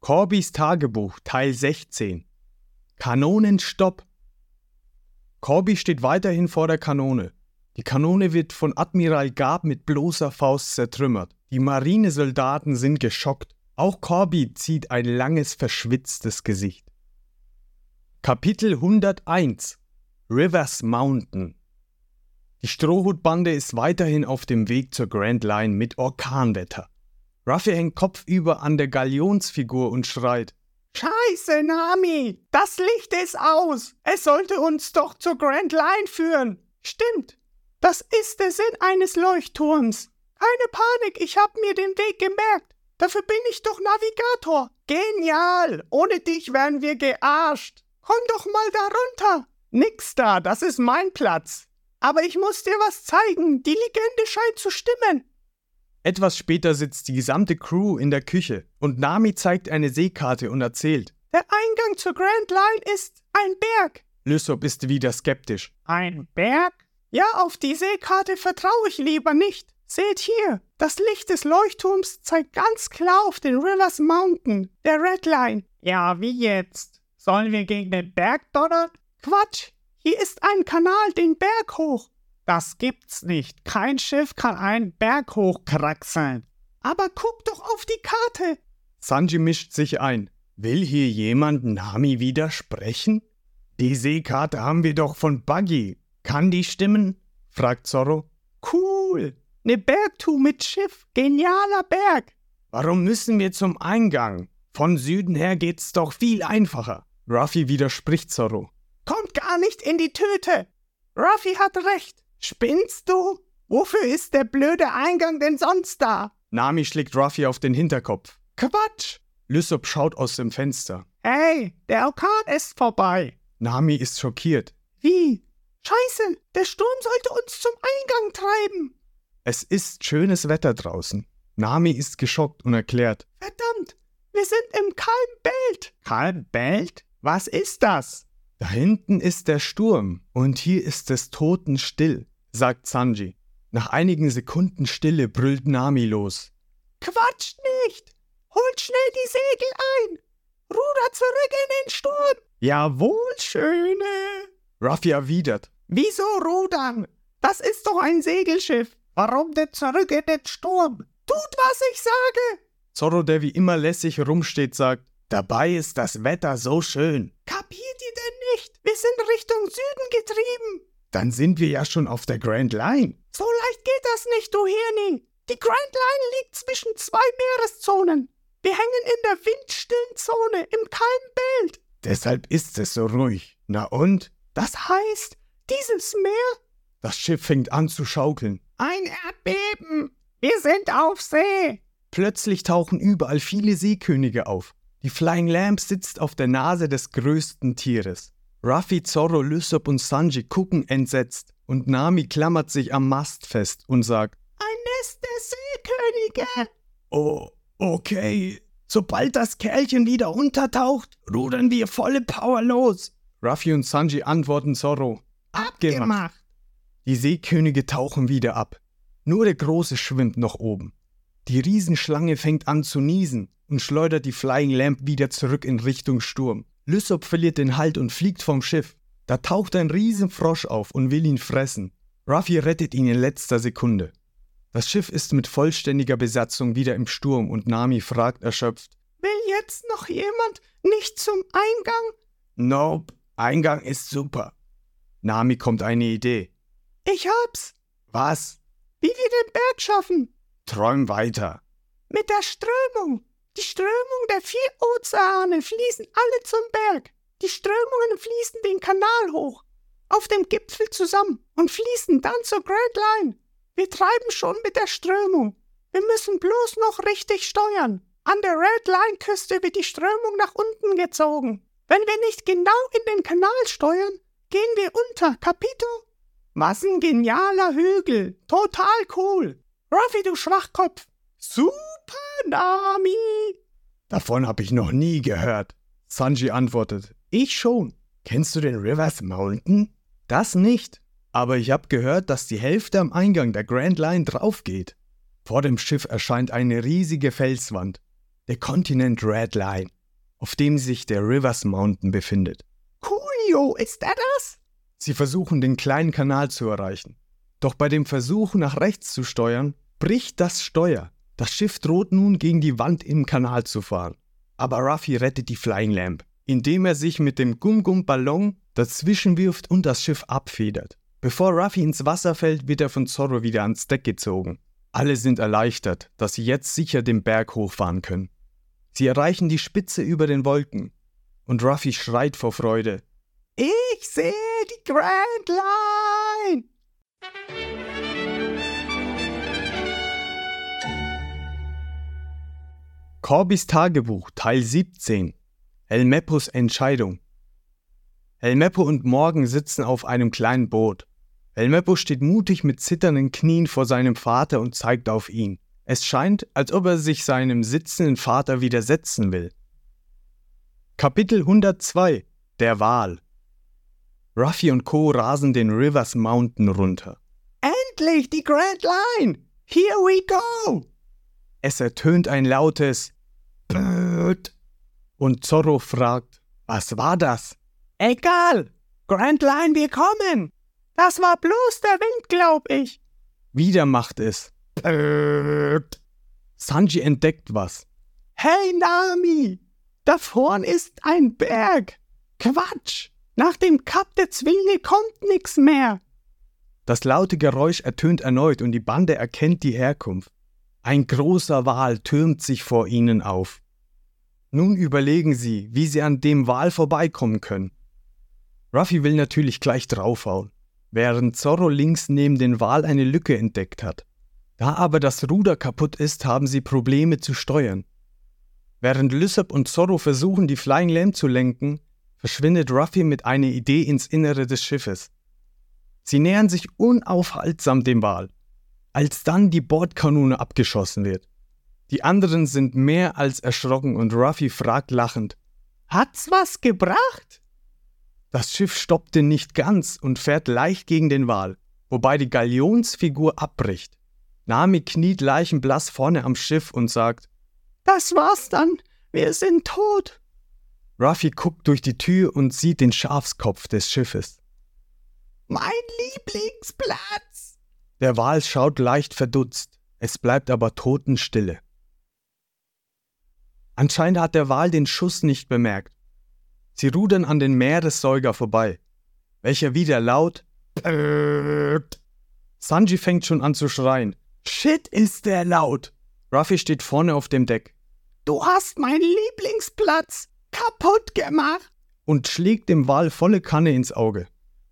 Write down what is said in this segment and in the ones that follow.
Corbys Tagebuch Teil 16 Kanonenstopp Corby steht weiterhin vor der Kanone. Die Kanone wird von Admiral Gab mit bloßer Faust zertrümmert. Die Marinesoldaten sind geschockt. Auch Corby zieht ein langes, verschwitztes Gesicht. Kapitel 101 Rivers Mountain Die Strohhutbande ist weiterhin auf dem Weg zur Grand Line mit Orkanwetter. Ruffy hängt kopfüber an der Galionsfigur und schreit. Scheiße, Nami! Das Licht ist aus! Es sollte uns doch zur Grand Line führen! Stimmt! Das ist der Sinn eines Leuchtturms! Keine Panik, ich hab mir den Weg gemerkt! Dafür bin ich doch Navigator! Genial! Ohne dich wären wir gearscht! Komm doch mal da runter! Nix da, das ist mein Platz! Aber ich muss dir was zeigen, die Legende scheint zu stimmen! Etwas später sitzt die gesamte Crew in der Küche und Nami zeigt eine Seekarte und erzählt. Der Eingang zur Grand Line ist ein Berg. Lysop ist wieder skeptisch. Ein Berg? Ja, auf die Seekarte vertraue ich lieber nicht. Seht hier, das Licht des Leuchtturms zeigt ganz klar auf den Rivers Mountain, der Red Line. Ja, wie jetzt? Sollen wir gegen den Berg donnern? Quatsch, hier ist ein Kanal den Berg hoch. Das gibt's nicht. Kein Schiff kann einen Berg hochkraxeln. Aber guck doch auf die Karte. Sanji mischt sich ein. Will hier jemand Nami widersprechen? Die Seekarte haben wir doch von Buggy. Kann die stimmen? fragt Zorro. Cool. Ne Bergtour mit Schiff. Genialer Berg. Warum müssen wir zum Eingang? Von Süden her geht's doch viel einfacher. Ruffy widerspricht Zorro. Kommt gar nicht in die Töte. Ruffy hat recht. Spinnst du? Wofür ist der blöde Eingang denn sonst da? Nami schlägt Ruffy auf den Hinterkopf. Quatsch! Lysop schaut aus dem Fenster. Hey, der Orkan ist vorbei. Nami ist schockiert. Wie? Scheiße, der Sturm sollte uns zum Eingang treiben. Es ist schönes Wetter draußen. Nami ist geschockt und erklärt. Verdammt, wir sind im Kalmbelt. Kalmbelt? Was ist das? Da hinten ist der Sturm und hier ist es totenstill sagt Sanji. Nach einigen Sekunden Stille brüllt Nami los. Quatscht nicht! Holt schnell die Segel ein! Ruder zurück in den Sturm! Jawohl, Schöne! Ruffy erwidert. Wieso rudern? Das ist doch ein Segelschiff. Warum denn zurück in den Sturm? Tut, was ich sage! Zorro, der wie immer lässig rumsteht, sagt, dabei ist das Wetter so schön. Kapiert ihr denn nicht? Wir sind Richtung Süden getrieben. Dann sind wir ja schon auf der Grand Line. So leicht geht das nicht, du Hirni. Die Grand Line liegt zwischen zwei Meereszonen. Wir hängen in der windstillen Zone im kalten Bild. Deshalb ist es so ruhig. Na und? Das heißt, dieses Meer? Das Schiff fängt an zu schaukeln. Ein Erdbeben. Wir sind auf See. Plötzlich tauchen überall viele Seekönige auf. Die Flying Lamp sitzt auf der Nase des größten Tieres. Ruffy, Zorro, Lysop und Sanji gucken entsetzt und Nami klammert sich am Mast fest und sagt: Ein Nest der Seekönige! Oh, okay. Sobald das Kerlchen wieder untertaucht, rudern wir volle Power los. Ruffy und Sanji antworten Zorro: Abgemacht. Die Seekönige tauchen wieder ab. Nur der Große schwimmt noch oben. Die Riesenschlange fängt an zu niesen und schleudert die Flying Lamp wieder zurück in Richtung Sturm. Lysop verliert den Halt und fliegt vom Schiff. Da taucht ein Riesenfrosch auf und will ihn fressen. Ruffy rettet ihn in letzter Sekunde. Das Schiff ist mit vollständiger Besatzung wieder im Sturm und Nami fragt erschöpft: Will jetzt noch jemand nicht zum Eingang? Nope, Eingang ist super. Nami kommt eine Idee. Ich hab's. Was? Wie wir den Berg schaffen. Träum weiter. Mit der Strömung. Die Strömungen der vier Ozeane fließen alle zum Berg. Die Strömungen fließen den Kanal hoch, auf dem Gipfel zusammen und fließen dann zur Great Line. Wir treiben schon mit der Strömung. Wir müssen bloß noch richtig steuern. An der Red Line Küste wird die Strömung nach unten gezogen. Wenn wir nicht genau in den Kanal steuern, gehen wir unter. Capito? Was ein genialer Hügel. Total cool. Ruffy, du Schwachkopf. Super, Nami. Davon habe ich noch nie gehört. Sanji antwortet, ich schon. Kennst du den Rivers Mountain? Das nicht. Aber ich habe gehört, dass die Hälfte am Eingang der Grand Line draufgeht. Vor dem Schiff erscheint eine riesige Felswand, der Kontinent Red Line, auf dem sich der Rivers Mountain befindet. Coolio, ist er das? Sie versuchen, den kleinen Kanal zu erreichen. Doch bei dem Versuch, nach rechts zu steuern, bricht das Steuer. Das Schiff droht nun gegen die Wand im Kanal zu fahren. Aber Ruffy rettet die Flying Lamp, indem er sich mit dem Gum-Gum-Ballon dazwischen wirft und das Schiff abfedert. Bevor Ruffy ins Wasser fällt, wird er von Zorro wieder ans Deck gezogen. Alle sind erleichtert, dass sie jetzt sicher den Berg hochfahren können. Sie erreichen die Spitze über den Wolken und Ruffy schreit vor Freude. Ich sehe die Grand Line! Corbys Tagebuch Teil 17 El Meppos Entscheidung El Meppo und Morgan sitzen auf einem kleinen Boot. El Meppo steht mutig mit zitternden Knien vor seinem Vater und zeigt auf ihn. Es scheint, als ob er sich seinem sitzenden Vater widersetzen will. Kapitel 102 Der Wal Ruffy und Co. rasen den Rivers Mountain runter. Endlich die Grand Line! Here we go! Es ertönt ein lautes Brrrt. Und Zorro fragt, was war das? Egal! Grand Line, wir kommen! Das war bloß der Wind, glaub ich. Wieder macht es Brrrt. Sanji entdeckt was. Hey Nami, da vorn ist ein Berg. Quatsch, nach dem Kap der Zwillinge kommt nix mehr. Das laute Geräusch ertönt erneut und die Bande erkennt die Herkunft. Ein großer Wal türmt sich vor ihnen auf. Nun überlegen sie, wie sie an dem Wal vorbeikommen können. Ruffy will natürlich gleich draufhauen, während Zorro links neben den Wal eine Lücke entdeckt hat. Da aber das Ruder kaputt ist, haben sie Probleme zu steuern. Während Lysop und Zorro versuchen, die Flying Lamb zu lenken, verschwindet Ruffy mit einer Idee ins Innere des Schiffes. Sie nähern sich unaufhaltsam dem Wal, als dann die Bordkanone abgeschossen wird. Die anderen sind mehr als erschrocken und Ruffy fragt lachend: Hat's was gebracht? Das Schiff stoppte nicht ganz und fährt leicht gegen den Wal, wobei die Galionsfigur abbricht. Nami kniet leichenblass vorne am Schiff und sagt: Das war's dann, wir sind tot. Ruffy guckt durch die Tür und sieht den Schafskopf des Schiffes. Mein Lieblingsplatz! Der Wal schaut leicht verdutzt, es bleibt aber totenstille. Anscheinend hat der Wal den Schuss nicht bemerkt. Sie rudern an den Meeressäuger vorbei, welcher wieder laut Pökt. Sanji fängt schon an zu schreien. Shit, ist der laut! Ruffy steht vorne auf dem Deck. Du hast meinen Lieblingsplatz kaputt gemacht! Und schlägt dem Wal volle Kanne ins Auge.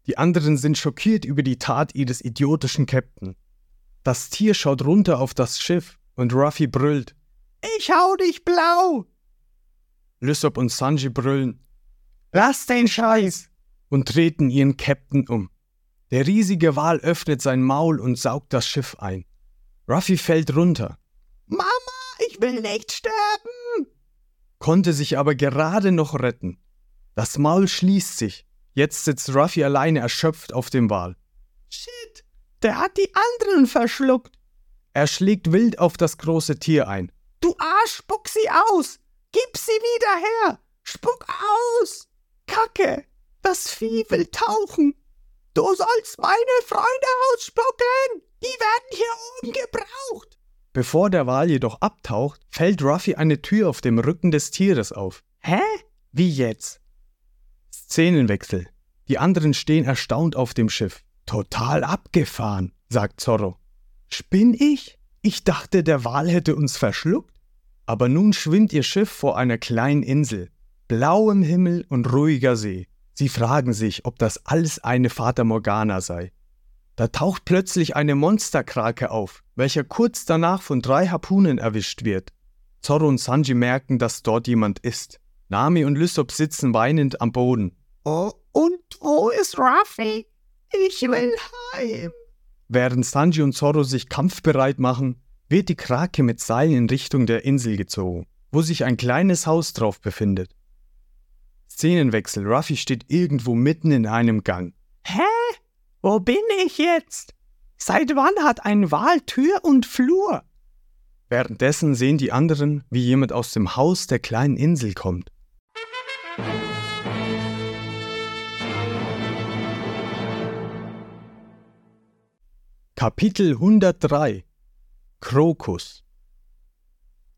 Die anderen sind schockiert über die Tat ihres idiotischen Captain. Das Tier schaut runter auf das Schiff und Ruffy brüllt. Ich hau dich blau! Lysop und Sanji brüllen. Lass den Scheiß! Und treten ihren Captain um. Der riesige Wal öffnet sein Maul und saugt das Schiff ein. Ruffy fällt runter. Mama, ich will nicht sterben! Konnte sich aber gerade noch retten. Das Maul schließt sich. Jetzt sitzt Ruffy alleine erschöpft auf dem Wal. Shit, der hat die anderen verschluckt. Er schlägt wild auf das große Tier ein. Du Arsch, spuck sie aus! Gib sie wieder her! Spuck aus! Kacke! Das Vieh will tauchen! Du sollst meine Freunde ausspucken! Die werden hier oben gebraucht! Bevor der Wal jedoch abtaucht, fällt Ruffy eine Tür auf dem Rücken des Tieres auf. Hä? Wie jetzt? Szenenwechsel. Die anderen stehen erstaunt auf dem Schiff. Total abgefahren, sagt Zorro. Spinn ich? Ich dachte, der Wal hätte uns verschluckt. Aber nun schwimmt ihr Schiff vor einer kleinen Insel, blauem Himmel und ruhiger See. Sie fragen sich, ob das alles eine Fata Morgana sei. Da taucht plötzlich eine Monsterkrake auf, welcher kurz danach von drei Harpunen erwischt wird. Zorro und Sanji merken, dass dort jemand ist. Nami und Lysop sitzen weinend am Boden. Oh, und wo ist Ruffy? Ich will heim. Während Sanji und Zorro sich kampfbereit machen, wird die Krake mit Seilen in Richtung der Insel gezogen, wo sich ein kleines Haus drauf befindet. Szenenwechsel. Ruffy steht irgendwo mitten in einem Gang. Hä? Wo bin ich jetzt? Seit wann hat ein Wal Tür und Flur? Währenddessen sehen die anderen, wie jemand aus dem Haus der kleinen Insel kommt. Kapitel 103 Krokus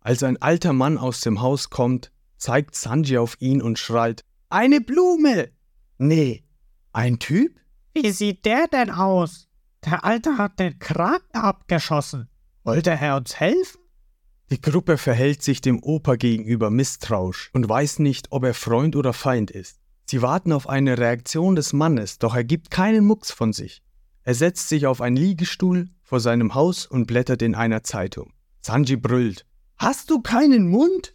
Als ein alter Mann aus dem Haus kommt, zeigt Sanji auf ihn und schreit: Eine Blume! Nee, ein Typ? Wie sieht der denn aus? Der Alte hat den Kragen abgeschossen. Wollte er uns helfen? Die Gruppe verhält sich dem Opa gegenüber misstrauisch und weiß nicht, ob er Freund oder Feind ist. Sie warten auf eine Reaktion des Mannes, doch er gibt keinen Mucks von sich. Er setzt sich auf einen Liegestuhl vor seinem Haus und blättert in einer Zeitung. Sanji brüllt. Hast du keinen Mund?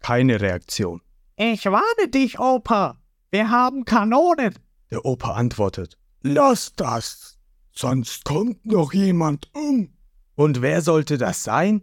Keine Reaktion. Ich warne dich, Opa. Wir haben Kanonen. Der Opa antwortet. Lass das, sonst kommt noch jemand um. Und wer sollte das sein?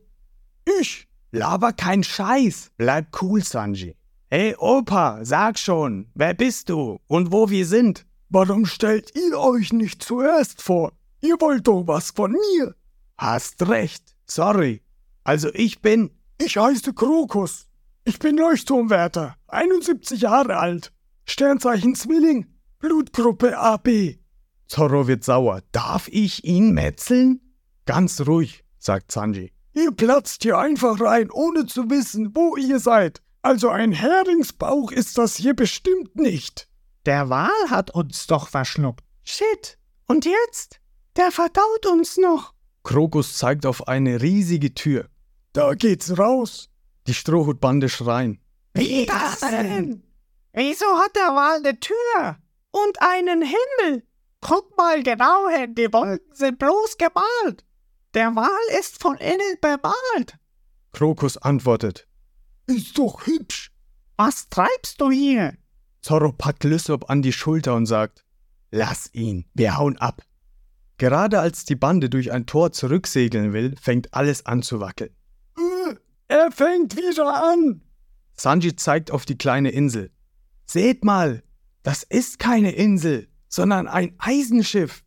Ich. Laber kein Scheiß. Bleib cool, Sanji. Hey Opa, sag schon, wer bist du und wo wir sind? Warum stellt ihr euch nicht zuerst vor? Ihr wollt doch was von mir. Hast recht. Sorry. Also ich bin. Ich heiße Krokus. Ich bin Leuchtturmwärter, 71 Jahre alt. Sternzeichen Zwilling, Blutgruppe AB. Zorro wird sauer. Darf ich ihn metzeln? Ganz ruhig, sagt Sanji. Ihr platzt hier einfach rein, ohne zu wissen, wo ihr seid. Also ein Heringsbauch ist das hier bestimmt nicht. Der Wal hat uns doch verschluckt. Shit. Und jetzt? Der verdaut uns noch. Krokus zeigt auf eine riesige Tür. Da geht's raus. Die Strohhutbande schreien. Wie das denn? Wieso hat der Wal eine Tür? Und einen Himmel? Guck mal genau hin, die Wolken sind bloß gemalt. Der Wal ist von innen bemalt. Krokus antwortet. Ist doch hübsch. Was treibst du hier? Zorro packt Lysop an die Schulter und sagt, Lass ihn, wir hauen ab. Gerade als die Bande durch ein Tor zurücksegeln will, fängt alles an zu wackeln. Äh, er fängt wieder an. Sanji zeigt auf die kleine Insel. Seht mal, das ist keine Insel, sondern ein Eisenschiff.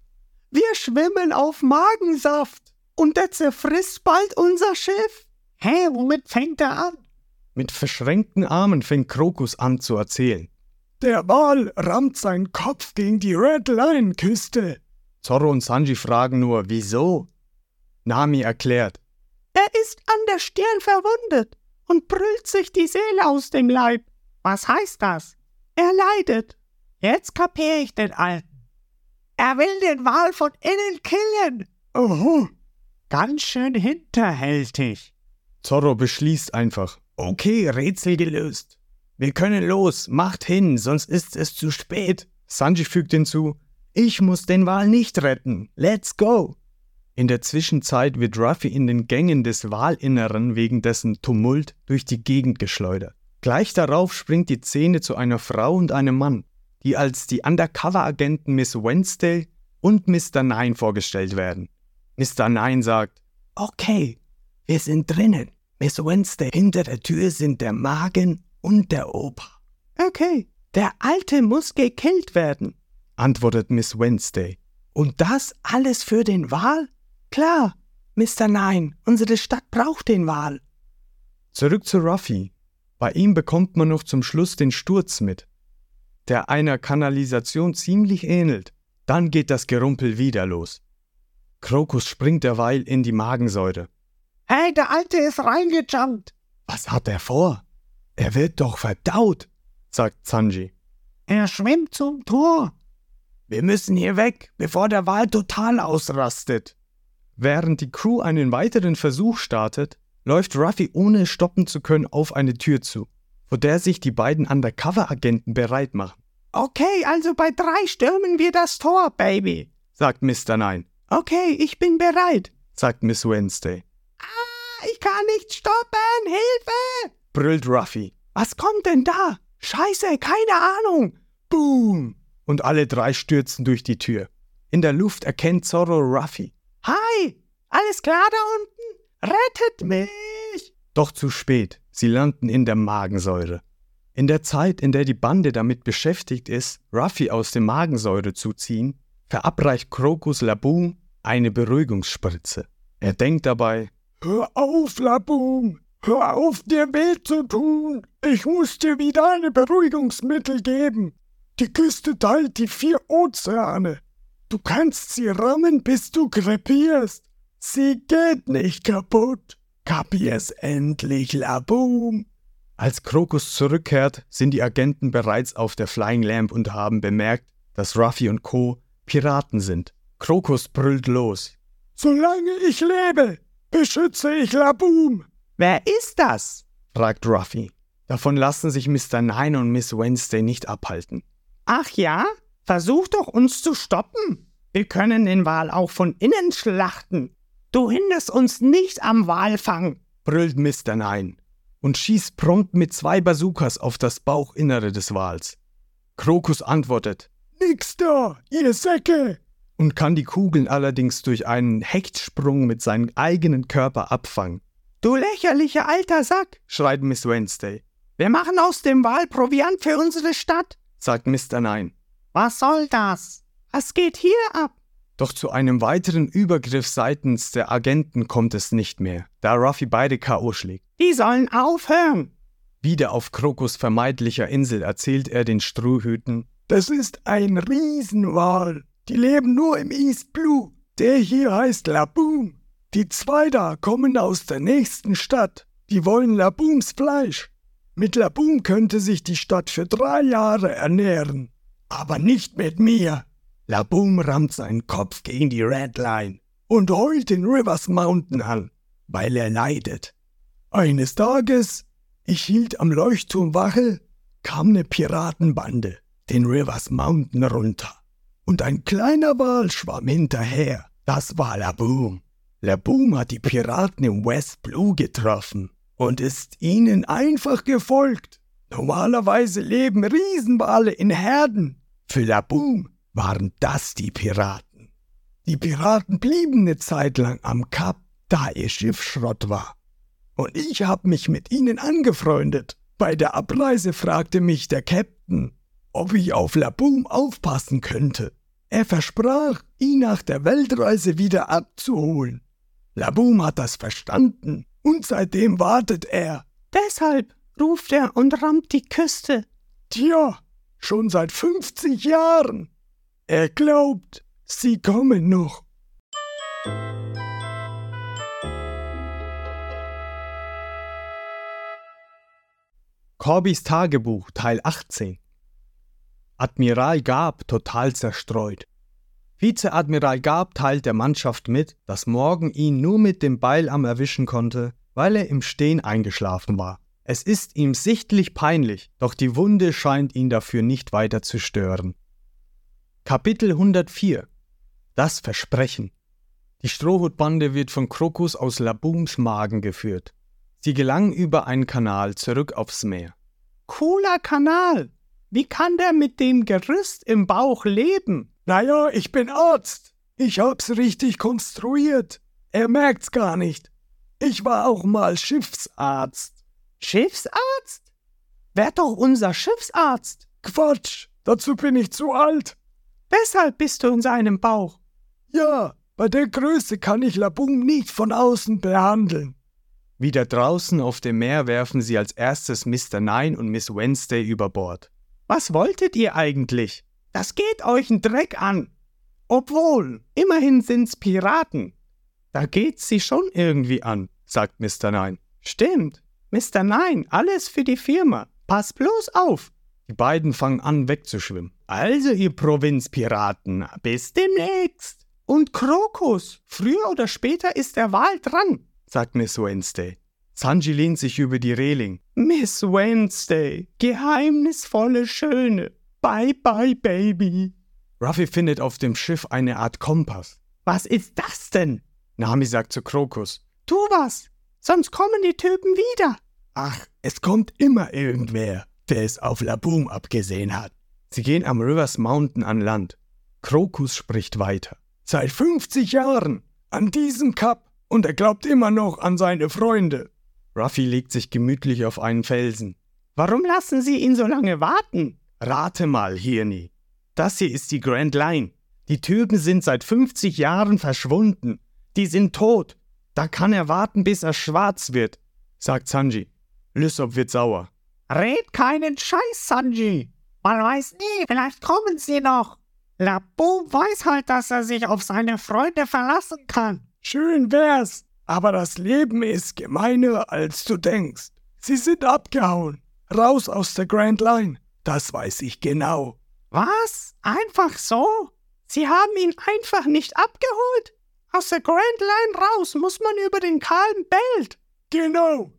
Wir schwimmen auf Magensaft und der zerfrisst bald unser Schiff. Hä, womit fängt er an? Mit verschränkten Armen fängt Krokus an zu erzählen. Der Wal rammt seinen Kopf gegen die Red Line Küste. Zorro und Sanji fragen nur, wieso? Nami erklärt. Er ist an der Stirn verwundet und brüllt sich die Seele aus dem Leib. Was heißt das? Er leidet. Jetzt kapier ich den Alten. Er will den Wal von innen killen. Oho. Ganz schön hinterhältig. Zorro beschließt einfach. Okay, Rätsel gelöst. Wir können los, macht hin, sonst ist es zu spät. Sanji fügt hinzu, ich muss den Wal nicht retten. Let's go! In der Zwischenzeit wird Ruffy in den Gängen des Walinneren wegen dessen Tumult durch die Gegend geschleudert. Gleich darauf springt die Szene zu einer Frau und einem Mann, die als die Undercover-Agenten Miss Wednesday und Mr. Nine vorgestellt werden. Mr. Nine sagt, Okay, wir sind drinnen. Miss Wednesday, hinter der Tür sind der Magen und der Opa. Okay, der Alte muss gekillt werden, antwortet Miss Wednesday. Und das alles für den Wal? Klar, Mr. Nine, unsere Stadt braucht den Wal. Zurück zu Ruffy. Bei ihm bekommt man noch zum Schluss den Sturz mit, der einer Kanalisation ziemlich ähnelt. Dann geht das Gerumpel wieder los. Krokus springt derweil in die Magensäure. Hey, der Alte ist reingejumpt. Was hat er vor? Er wird doch verdaut, sagt Sanji. Er schwimmt zum Tor. Wir müssen hier weg, bevor der Wal total ausrastet. Während die Crew einen weiteren Versuch startet, läuft Ruffy ohne stoppen zu können auf eine Tür zu, vor der sich die beiden Undercover-Agenten bereit machen. Okay, also bei drei stürmen wir das Tor, Baby, sagt Mr. Nine. Okay, ich bin bereit, sagt Miss Wednesday. Ah, ich kann nicht stoppen, Hilfe! brüllt Ruffy. Was kommt denn da? Scheiße, keine Ahnung. Boom! Und alle drei stürzen durch die Tür. In der Luft erkennt Zorro Ruffy. Hi! Alles klar da unten? Rettet mich! Doch zu spät. Sie landen in der Magensäure. In der Zeit, in der die Bande damit beschäftigt ist, Ruffy aus dem Magensäure zu ziehen, verabreicht Krokus Laboom eine Beruhigungsspritze. Er denkt dabei, Hör auf, Laboom! Hör auf, dir weh zu tun! Ich muss dir wieder eine Beruhigungsmittel geben. Die Küste teilt die vier Ozeane. Du kannst sie rammen, bis du krepierst. Sie geht nicht kaputt. Kapier's endlich, Laboom! Als Krokus zurückkehrt, sind die Agenten bereits auf der Flying Lamp und haben bemerkt, dass Ruffy und Co. Piraten sind. Krokus brüllt los. Solange ich lebe, beschütze ich Laboom! Wer ist das? fragt Ruffy. Davon lassen sich Mr. Nine und Miss Wednesday nicht abhalten. Ach ja? Versuch doch uns zu stoppen. Wir können den Wal auch von innen schlachten. Du hinderst uns nicht am Walfang, brüllt Mr. Nine und schießt prompt mit zwei Bazookas auf das Bauchinnere des Wals. Krokus antwortet: Nix da, ihr Säcke! und kann die Kugeln allerdings durch einen Hechtsprung mit seinem eigenen Körper abfangen. Du lächerlicher alter Sack, schreit Miss Wednesday. Wir machen aus dem Wal Proviant für unsere Stadt, sagt Mr. Nine. Was soll das? Was geht hier ab? Doch zu einem weiteren Übergriff seitens der Agenten kommt es nicht mehr, da Ruffy beide K.O. schlägt. Die sollen aufhören! Wieder auf Krokus vermeidlicher Insel erzählt er den Strohhüten: Das ist ein Riesenwal. Die leben nur im East Blue. Der hier heißt Laboom. Die zwei da kommen aus der nächsten Stadt. Die wollen Labooms Fleisch. Mit Laboom könnte sich die Stadt für drei Jahre ernähren. Aber nicht mit mir. Laboom rammt seinen Kopf gegen die Red Line und heult den Rivers Mountain an, weil er leidet. Eines Tages, ich hielt am Leuchtturm Wache, kam eine Piratenbande den Rivers Mountain runter und ein kleiner Wal schwamm hinterher. Das war Laboom. Laboom hat die Piraten im West Blue getroffen und ist ihnen einfach gefolgt. Normalerweise leben Riesenwale in Herden. Für Laboom waren das die Piraten. Die Piraten blieben eine Zeit lang am Kap, da ihr Schiff Schrott war. Und ich hab mich mit ihnen angefreundet. Bei der Abreise fragte mich der Captain, ob ich auf Laboom aufpassen könnte. Er versprach, ihn nach der Weltreise wieder abzuholen. Laboom hat das verstanden und seitdem wartet er. Deshalb ruft er und rammt die Küste. Tja, schon seit 50 Jahren. Er glaubt, sie kommen noch. Corbys Tagebuch Teil 18 Admiral Gab total zerstreut. Vizeadmiral Gab teilt der Mannschaft mit, dass Morgan ihn nur mit dem Beilarm erwischen konnte, weil er im Stehen eingeschlafen war. Es ist ihm sichtlich peinlich, doch die Wunde scheint ihn dafür nicht weiter zu stören. Kapitel 104 Das Versprechen Die Strohhutbande wird von Krokus aus Labooms Magen geführt. Sie gelangen über einen Kanal zurück aufs Meer. Cooler Kanal, wie kann der mit dem Gerüst im Bauch leben? Naja, ich bin Arzt. Ich hab's richtig konstruiert. Er merkt's gar nicht. Ich war auch mal Schiffsarzt. Schiffsarzt? Wer doch unser Schiffsarzt? Quatsch, dazu bin ich zu alt. Weshalb bist du in seinem Bauch? Ja, bei der Größe kann ich Labum nicht von außen behandeln. Wieder draußen auf dem Meer werfen sie als erstes Mr. Nine und Miss Wednesday über Bord. Was wolltet ihr eigentlich? Das geht euch n Dreck an. Obwohl, immerhin sind's Piraten. Da geht's sie schon irgendwie an, sagt Mr. Nine. Stimmt. Mr. Nine, alles für die Firma. Pass bloß auf. Die beiden fangen an wegzuschwimmen. Also, ihr Provinzpiraten, bis demnächst. Und Krokus, früher oder später ist der Wal dran, sagt Miss Wednesday. Sanji lehnt sich über die Reling. Miss Wednesday, geheimnisvolle Schöne. Bye bye, Baby. Ruffy findet auf dem Schiff eine Art Kompass. Was ist das denn? Nami sagt zu Krokus. Tu was, sonst kommen die Typen wieder. Ach, es kommt immer irgendwer, der es auf Laboom abgesehen hat. Sie gehen am Rivers Mountain an Land. Krokus spricht weiter. Seit 50 Jahren, an diesem Kap, und er glaubt immer noch an seine Freunde. Ruffy legt sich gemütlich auf einen Felsen. Warum lassen Sie ihn so lange warten? Rate mal, Hirni. Das hier ist die Grand Line. Die Typen sind seit 50 Jahren verschwunden. Die sind tot. Da kann er warten, bis er schwarz wird, sagt Sanji. Lysop wird sauer. Red keinen Scheiß, Sanji. Man weiß nie, vielleicht kommen sie noch. Laboom weiß halt, dass er sich auf seine Freunde verlassen kann. Schön wär's, aber das Leben ist gemeiner, als du denkst. Sie sind abgehauen. Raus aus der Grand Line. Das weiß ich genau. Was? Einfach so? Sie haben ihn einfach nicht abgeholt? Aus der Grand Line raus muss man über den kahlen Belt. Genau.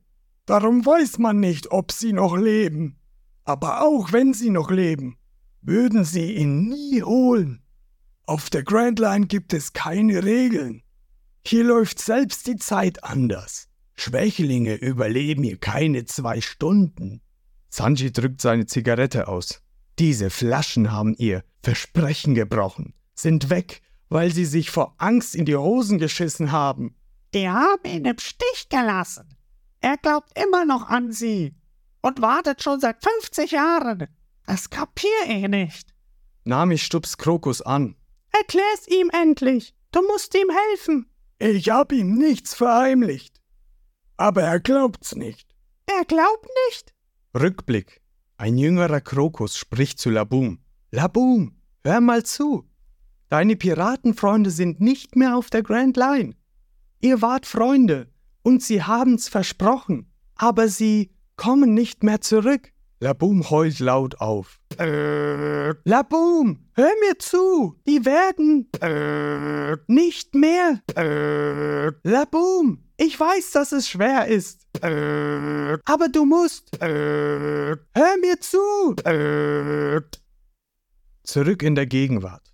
Darum weiß man nicht, ob sie noch leben. Aber auch wenn sie noch leben, würden sie ihn nie holen. Auf der Grand Line gibt es keine Regeln. Hier läuft selbst die Zeit anders. Schwächlinge überleben hier keine zwei Stunden. Sanji drückt seine Zigarette aus. Diese Flaschen haben ihr Versprechen gebrochen, sind weg, weil sie sich vor Angst in die Hosen geschissen haben. Die haben ihn im Stich gelassen. Er glaubt immer noch an sie und wartet schon seit 50 Jahren. Das kapier ich nicht. Nami stupst Krokus an. Erklär's ihm endlich. Du musst ihm helfen. Ich hab ihm nichts verheimlicht. Aber er glaubt's nicht. Er glaubt nicht? Rückblick. Ein jüngerer Krokus spricht zu Laboom. Laboom, hör mal zu. Deine Piratenfreunde sind nicht mehr auf der Grand Line. Ihr wart Freunde und sie haben's versprochen, aber sie kommen nicht mehr zurück. Laboom heult laut auf. Laboom, hör mir zu, die werden nicht mehr. Laboom, ich weiß, dass es schwer ist. Aber du musst. Hör mir zu. Zurück in der Gegenwart.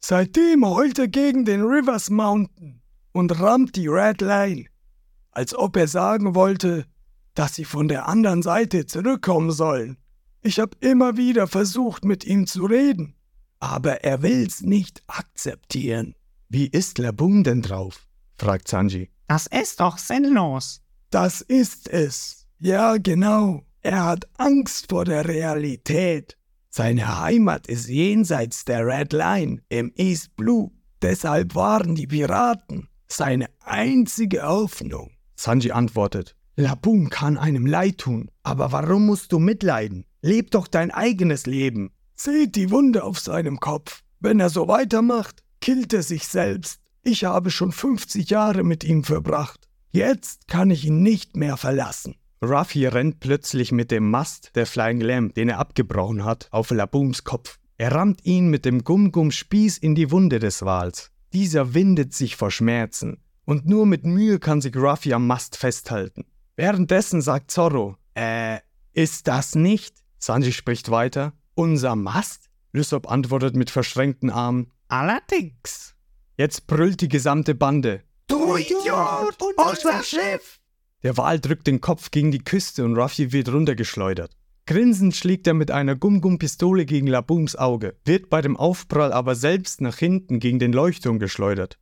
Seitdem heult er gegen den Rivers Mountain und rammt die Red Line, als ob er sagen wollte, dass sie von der anderen Seite zurückkommen sollen. Ich habe immer wieder versucht, mit ihm zu reden, aber er will's nicht akzeptieren. Wie ist Laboom denn drauf? fragt Sanji. Das ist doch sinnlos. Das ist es. Ja, genau. Er hat Angst vor der Realität. Seine Heimat ist jenseits der Red Line im East Blue. Deshalb waren die Piraten seine einzige Hoffnung. Sanji antwortet. Laboom kann einem leid tun, aber warum musst du mitleiden? Leb doch dein eigenes Leben. Seht die Wunde auf seinem Kopf. Wenn er so weitermacht, killt er sich selbst. Ich habe schon 50 Jahre mit ihm verbracht. Jetzt kann ich ihn nicht mehr verlassen. Ruffy rennt plötzlich mit dem Mast der Flying Lamb, den er abgebrochen hat, auf Labooms Kopf. Er rammt ihn mit dem Gum-Gum-Spieß in die Wunde des Wals. Dieser windet sich vor Schmerzen, und nur mit Mühe kann sich Ruffy am Mast festhalten. Währenddessen sagt Zorro, äh, ist das nicht? Sanji spricht weiter. Unser Mast? Lysop antwortet mit verschränkten Armen. Allerdings. Jetzt brüllt die gesamte Bande. Du Idiot! Unser Schiff! Der Wal drückt den Kopf gegen die Küste und Ruffy wird runtergeschleudert. Grinsend schlägt er mit einer Gum-Gum-Pistole gegen Labooms Auge, wird bei dem Aufprall aber selbst nach hinten gegen den Leuchtturm geschleudert.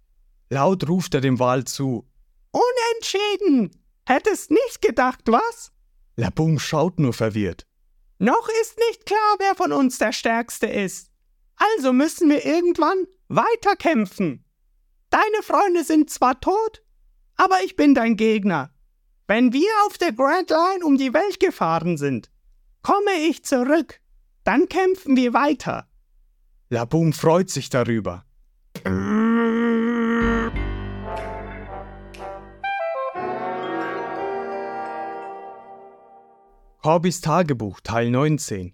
Laut ruft er dem Wal zu. Unentschieden! Hättest nicht gedacht, was? Laboom schaut nur verwirrt. Noch ist nicht klar, wer von uns der Stärkste ist. Also müssen wir irgendwann weiterkämpfen. Deine Freunde sind zwar tot, aber ich bin dein Gegner. Wenn wir auf der Grand Line um die Welt gefahren sind, komme ich zurück. Dann kämpfen wir weiter. Laboom freut sich darüber. Corbys Tagebuch Teil 19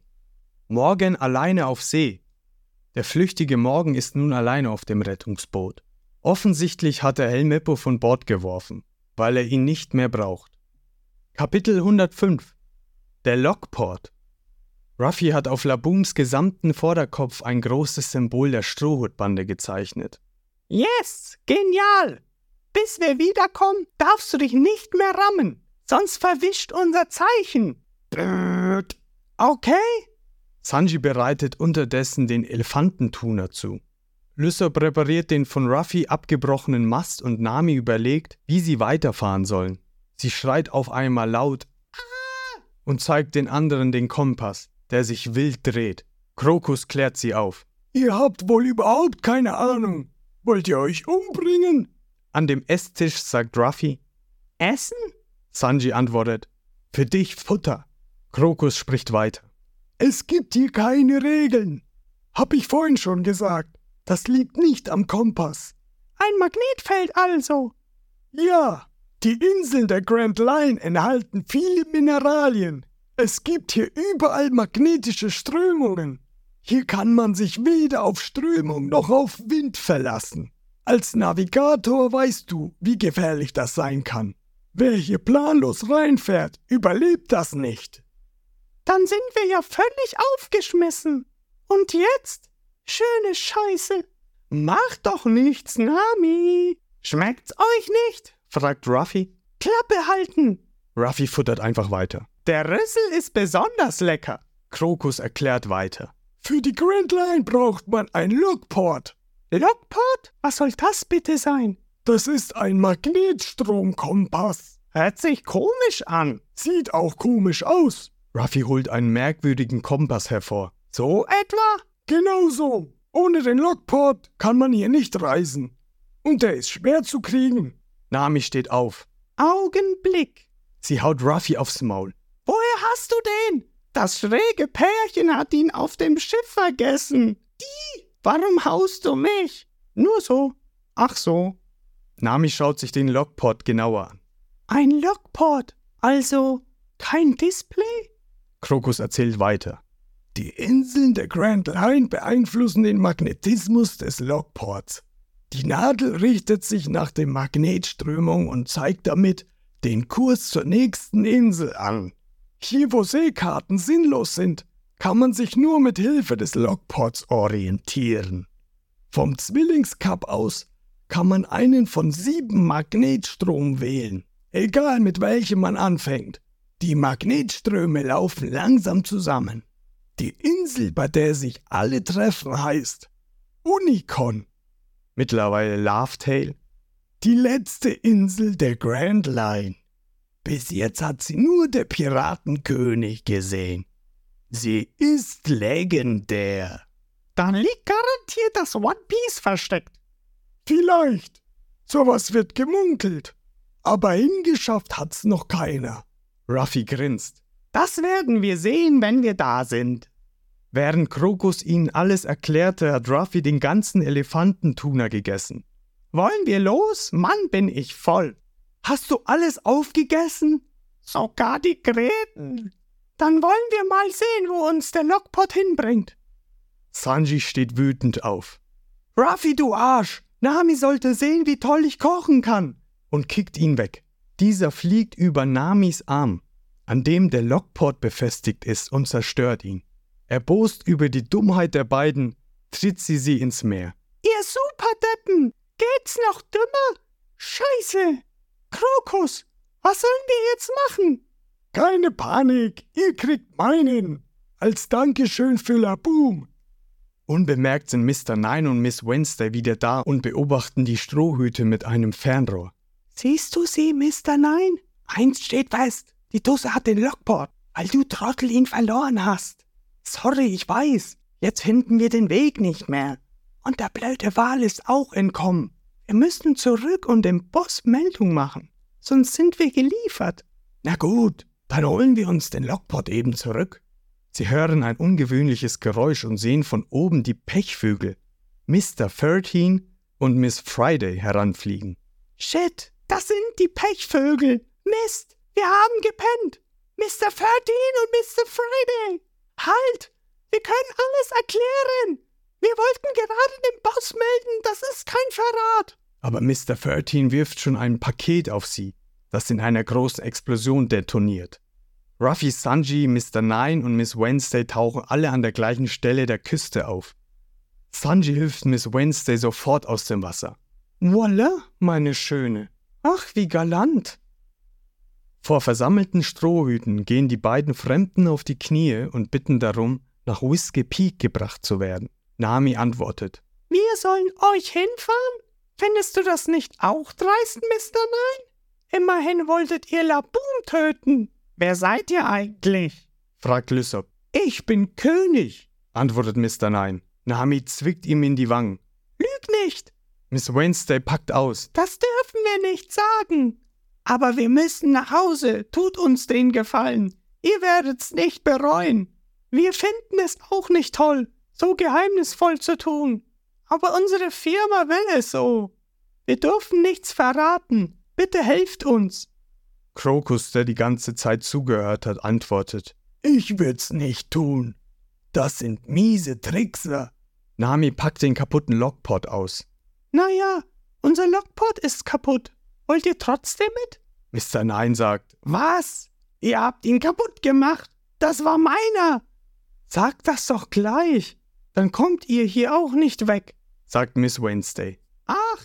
Morgan alleine auf See. Der flüchtige Morgan ist nun alleine auf dem Rettungsboot. Offensichtlich hat er Helmeppo von Bord geworfen, weil er ihn nicht mehr braucht. Kapitel 105 Der Lockport Ruffy hat auf Labooms gesamten Vorderkopf ein großes Symbol der Strohhutbande gezeichnet. Yes, genial! Bis wir wiederkommen, darfst du dich nicht mehr rammen, sonst verwischt unser Zeichen. Okay. Sanji bereitet unterdessen den Elefantentuner zu. Lysop präpariert den von Ruffy abgebrochenen Mast und Nami überlegt, wie sie weiterfahren sollen. Sie schreit auf einmal laut und zeigt den anderen den Kompass, der sich wild dreht. Krokus klärt sie auf. Ihr habt wohl überhaupt keine Ahnung. Wollt ihr euch umbringen? An dem Esstisch sagt Ruffy. Essen? Sanji antwortet. Für dich Futter. Krokus spricht weiter. Es gibt hier keine Regeln. Hab ich vorhin schon gesagt. Das liegt nicht am Kompass. Ein Magnetfeld also. Ja, die Inseln der Grand Line enthalten viele Mineralien. Es gibt hier überall magnetische Strömungen. Hier kann man sich weder auf Strömung noch auf Wind verlassen. Als Navigator weißt du, wie gefährlich das sein kann. Wer hier planlos reinfährt, überlebt das nicht. Dann sind wir ja völlig aufgeschmissen. Und jetzt? Schöne Scheiße. Mach doch nichts, Nami. Schmeckt's euch nicht? fragt Ruffy. Klappe halten. Ruffy futtert einfach weiter. Der Rüssel ist besonders lecker. Krokus erklärt weiter. Für die Grand Line braucht man ein Lockport. Lockport? Was soll das bitte sein? Das ist ein Magnetstromkompass. Hört sich komisch an. Sieht auch komisch aus. Ruffy holt einen merkwürdigen Kompass hervor. So etwa? Genau so. Ohne den Lockport kann man hier nicht reisen. Und der ist schwer zu kriegen. Nami steht auf. Augenblick. Sie haut Ruffy aufs Maul. Woher hast du den? Das schräge Pärchen hat ihn auf dem Schiff vergessen. Die? Warum haust du mich? Nur so. Ach so. Nami schaut sich den Lockport genauer an. Ein Lockport? Also kein Display? Krokus erzählt weiter. Die Inseln der Grand Line beeinflussen den Magnetismus des Lockports. Die Nadel richtet sich nach der Magnetströmung und zeigt damit den Kurs zur nächsten Insel an. Hier, wo Seekarten sinnlos sind, kann man sich nur mit Hilfe des Lockports orientieren. Vom Zwillingskap aus kann man einen von sieben Magnetstrom wählen, egal mit welchem man anfängt. Die Magnetströme laufen langsam zusammen. Die Insel, bei der sich alle treffen, heißt Unicon. Mittlerweile Laughtail. Die letzte Insel der Grand Line. Bis jetzt hat sie nur der Piratenkönig gesehen. Sie ist legendär. Dann liegt garantiert das One Piece versteckt. Vielleicht. Sowas wird gemunkelt. Aber hingeschafft hat's noch keiner. Ruffy grinst. Das werden wir sehen, wenn wir da sind. Während Krokus ihnen alles erklärte, hat Ruffy den ganzen Elefantentuna gegessen. Wollen wir los? Mann, bin ich voll. Hast du alles aufgegessen? Sogar die Gräten. Dann wollen wir mal sehen, wo uns der Lockpot hinbringt. Sanji steht wütend auf. Ruffy, du Arsch! Nami sollte sehen, wie toll ich kochen kann! Und kickt ihn weg. Dieser fliegt über Namis Arm, an dem der Lockport befestigt ist, und zerstört ihn. Erbost über die Dummheit der beiden, tritt sie sie ins Meer. Ihr Superdeppen! Geht's noch dümmer? Scheiße! Krokus, was sollen wir jetzt machen? Keine Panik, ihr kriegt meinen. Als Dankeschön für Laboom. Unbemerkt sind Mr. Nine und Miss Wednesday wieder da und beobachten die Strohhüte mit einem Fernrohr. Siehst du sie, Mr. Nine? Eins steht fest. Die Tusse hat den Lockport, weil du Trottel ihn verloren hast. Sorry, ich weiß. Jetzt finden wir den Weg nicht mehr. Und der blöde Wal ist auch entkommen. Wir müssen zurück und dem Boss Meldung machen. Sonst sind wir geliefert. Na gut, dann holen wir uns den Lockport eben zurück. Sie hören ein ungewöhnliches Geräusch und sehen von oben die Pechvögel, Mr. 13 und Miss Friday heranfliegen. Shit, das sind die Pechvögel. Mist, wir haben gepennt. Mr. 13 und Mr. Friday. Halt, wir können alles erklären. Wir wollten gerade dem Boss melden, das ist kein Verrat. Aber Mr. 13 wirft schon ein Paket auf sie, das in einer großen Explosion detoniert. Ruffy, Sanji, Mr. Nine und Miss Wednesday tauchen alle an der gleichen Stelle der Küste auf. Sanji hilft Miss Wednesday sofort aus dem Wasser. Voila, meine Schöne. Ach, wie galant. Vor versammelten Strohhüten gehen die beiden Fremden auf die Knie und bitten darum, nach Whiskey Peak gebracht zu werden. Nami antwortet. Wir sollen euch hinfahren? Findest du das nicht auch dreist, Mr. Nine? Immerhin wolltet ihr Laboon töten. Wer seid ihr eigentlich? fragt Lysop. Ich bin König, antwortet Mr. Nine. Nami zwickt ihm in die Wangen. Lüg nicht! Miss Wednesday packt aus. Das dürfen wir nicht sagen. Aber wir müssen nach Hause. Tut uns den Gefallen. Ihr werdet's nicht bereuen. Wir finden es auch nicht toll, so geheimnisvoll zu tun. Aber unsere Firma will es so. Wir dürfen nichts verraten. Bitte helft uns. Krokus, der die ganze Zeit zugehört hat, antwortet. Ich würd's nicht tun. Das sind miese Trickser. Nami packt den kaputten Lockpot aus. Naja, unser Lockpot ist kaputt. Wollt ihr trotzdem mit? Mr. Nein sagt. Was? Ihr habt ihn kaputt gemacht. Das war meiner. Sagt das doch gleich. Dann kommt ihr hier auch nicht weg, sagt Miss Wednesday. Ach,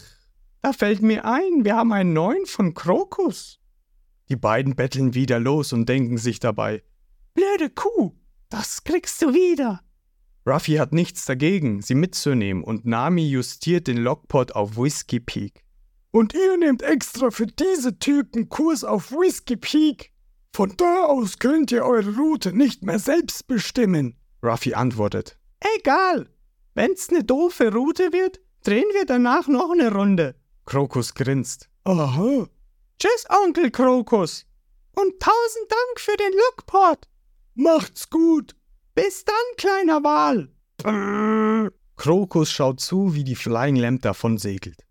da fällt mir ein, wir haben einen neuen von Krokus. Die beiden betteln wieder los und denken sich dabei. Blöde Kuh, das kriegst du wieder. Ruffy hat nichts dagegen, sie mitzunehmen und Nami justiert den Lockpot auf Whiskey Peak. Und ihr nehmt extra für diese Typen Kurs auf Whiskey Peak. Von da aus könnt ihr eure Route nicht mehr selbst bestimmen. Ruffy antwortet. Egal. Wenn's ne doofe Route wird, drehen wir danach noch ne Runde. Krokus grinst. Aha. Tschüss, Onkel Krokus. Und tausend Dank für den Lookport. Macht's gut. Bis dann, kleiner Wal. Krokus schaut zu, wie die Flying Lamp davon segelt.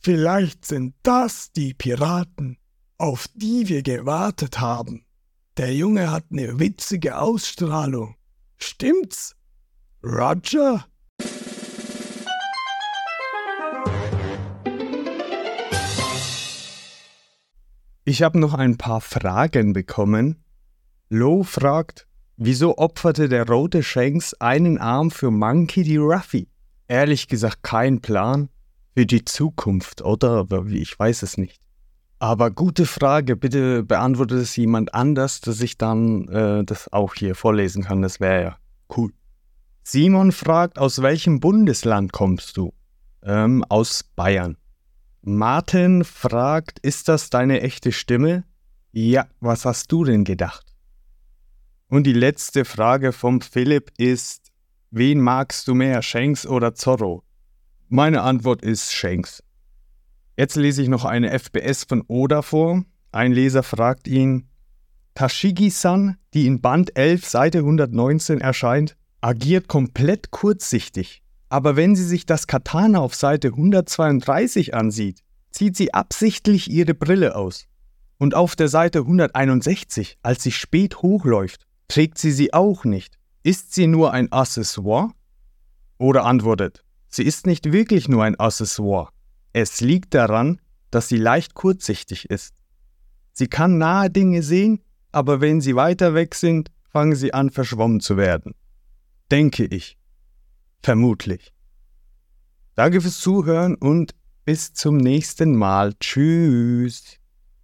Vielleicht sind das die Piraten, auf die wir gewartet haben. Der Junge hat eine witzige Ausstrahlung. Stimmt's? Roger? Ich habe noch ein paar Fragen bekommen. Lo fragt, wieso opferte der rote Shanks einen Arm für Monkey D. Ruffy? Ehrlich gesagt kein Plan. Für die Zukunft, oder? Ich weiß es nicht. Aber gute Frage, bitte beantwortet es jemand anders, dass ich dann äh, das auch hier vorlesen kann. Das wäre ja cool. Simon fragt, aus welchem Bundesland kommst du? Ähm, aus Bayern. Martin fragt, ist das deine echte Stimme? Ja, was hast du denn gedacht? Und die letzte Frage vom Philipp ist, wen magst du mehr, Shanks oder Zorro? Meine Antwort ist Shanks. Jetzt lese ich noch eine FBS von Oda vor. Ein Leser fragt ihn, Tashigi-san, die in Band 11, Seite 119 erscheint, agiert komplett kurzsichtig. Aber wenn sie sich das Katana auf Seite 132 ansieht, zieht sie absichtlich ihre Brille aus. Und auf der Seite 161, als sie spät hochläuft, trägt sie sie auch nicht. Ist sie nur ein Accessoire? Oder antwortet, sie ist nicht wirklich nur ein Accessoire. Es liegt daran, dass sie leicht kurzsichtig ist. Sie kann nahe Dinge sehen, aber wenn sie weiter weg sind, fangen sie an verschwommen zu werden. Denke ich. Vermutlich. Danke fürs Zuhören und bis zum nächsten Mal. Tschüss.